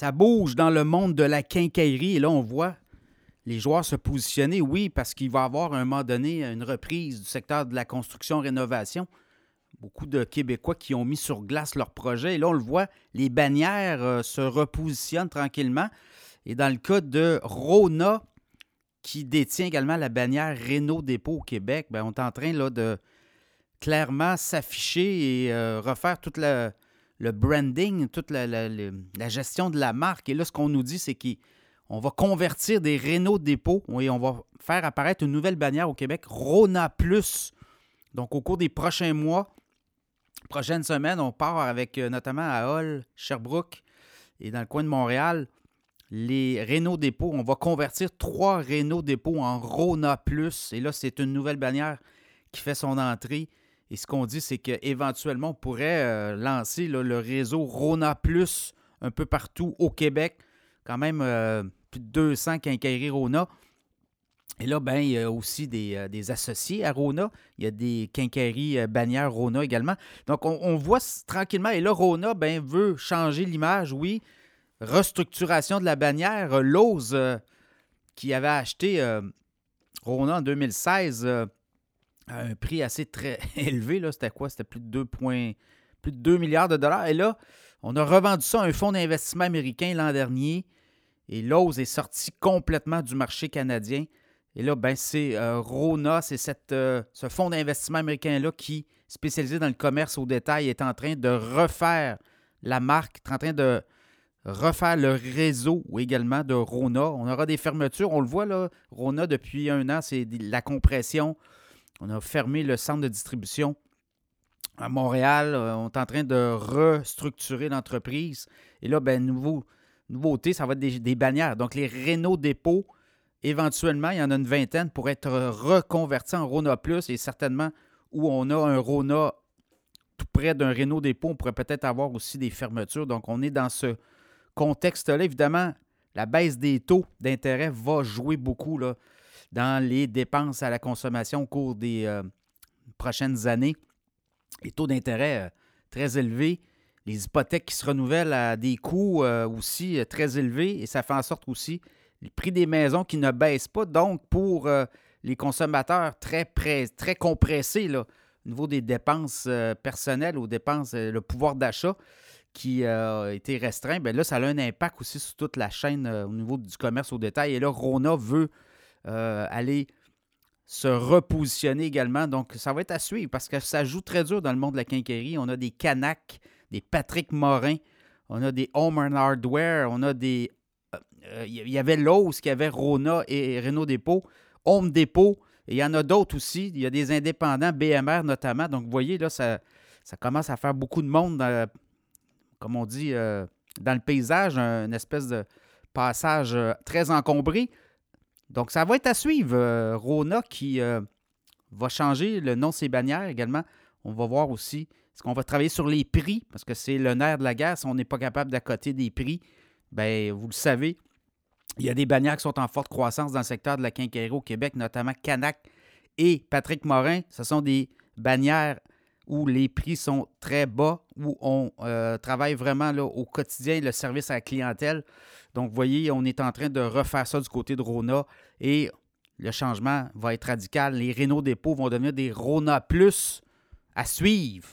ça bouge dans le monde de la quincaillerie. Et là, on voit les joueurs se positionner, oui, parce qu'il va y avoir à un moment donné une reprise du secteur de la construction-rénovation. Beaucoup de Québécois qui ont mis sur glace leur projet. Et là, on le voit, les bannières euh, se repositionnent tranquillement. Et dans le cas de Rona, qui détient également la bannière Renault Dépôt au Québec, ben, on est en train là, de clairement s'afficher et euh, refaire tout le, branding, toute la, gestion de la marque. Et là, ce qu'on nous dit, c'est qu'on va convertir des Renault Dépôt et on va faire apparaître une nouvelle bannière au Québec, Rona Plus. Donc, au cours des prochains mois, prochaines semaines, on part avec euh, notamment à Hall, Sherbrooke et dans le coin de Montréal, les Renault Dépôt. On va convertir trois Renault Dépôt en Rona Plus. Et là, c'est une nouvelle bannière qui fait son entrée. Et ce qu'on dit, c'est qu'éventuellement, on pourrait euh, lancer le réseau Rona Plus un peu partout au Québec. Quand même euh, plus de 200 quincailleries Rona. Et là, ben, il y a aussi euh, des, associés à Rona. Il y a des quincailleries euh, bannières Rona également. Donc, on, voit tranquillement. Et là, Rona ben, veut changer l'image, oui. Restructuration de la bannière. Lowe's, euh, qui avait acheté Rona en 2016 à un prix assez très élevé. C'était quoi? C'était plus de 2 plus de 2 milliards de dollars. Et là, on a revendu ça à un fonds d'investissement américain l'an dernier. Et Lowe's est sorti complètement du marché canadien. Et là, ben, c'est euh, Rona, c'est euh, ce fonds d'investissement américain-là qui, spécialisé dans le commerce au détail, est en train de refaire la marque, est en train de refaire le réseau également de Rona. On aura des fermetures. On le voit, là, Rona, depuis un an, c'est la compression. On a fermé le centre de distribution à Montréal. Euh, on est en train de restructurer l'entreprise. Et là, ben, nouveau, nouveauté, ça va être des, bannières. Donc, les Renault dépôts Éventuellement, il y en a une vingtaine pour être reconvertis en Rona Plus et certainement où on a un Rona tout près d'un Renault dépôt, on pourrait peut-être avoir aussi des fermetures. Donc, on est dans ce contexte-là. Évidemment, la baisse des taux d'intérêt va jouer beaucoup là, dans les dépenses à la consommation au cours des euh, prochaines années. Les taux d'intérêt euh, très élevés, les hypothèques qui se renouvellent à des coûts euh, aussi très élevés et ça fait en sorte aussi les prix des maisons qui ne baissent pas. Donc, pour les consommateurs très, très compressés là, au niveau des dépenses personnelles, aux dépenses, le pouvoir d'achat qui a été restreint, bien là, ça a un impact aussi sur toute la chaîne au niveau du commerce au détail. Et là, Rona veut aller se repositionner également. Donc, ça va être à suivre parce que ça joue très dur dans le monde de la quincaillerie. On a des Canac, des Patrick Morin, on a des Home Hardware, on a des il euh, y avait Lowe's, qui avait Rona et Renault Dépôt, Home Depot, et il y en a d'autres aussi. Il y a des indépendants, BMR notamment. Donc, vous voyez, là, ça, ça commence à faire beaucoup de monde, comme on dit, euh, dans le paysage, une espèce de passage euh, très encombré. Donc, ça va être à suivre. Rona qui va changer le nom de ses bannières également. On va voir aussi, est-ce qu'on va travailler sur les prix, parce que c'est le nerf de la guerre si on n'est pas capable d'accoter des prix. Bien, vous le savez, il y a des bannières qui sont en forte croissance dans le secteur de la quincaillerie au Québec, notamment Canac et Patrick Morin. Ce sont des bannières où les prix sont très bas, où on euh, travaille vraiment au quotidien le service à la clientèle. Donc, vous voyez, on est en train de refaire ça du côté de Rona et le changement va être radical. Les Renault dépôts vont devenir des Rona Plus à suivre.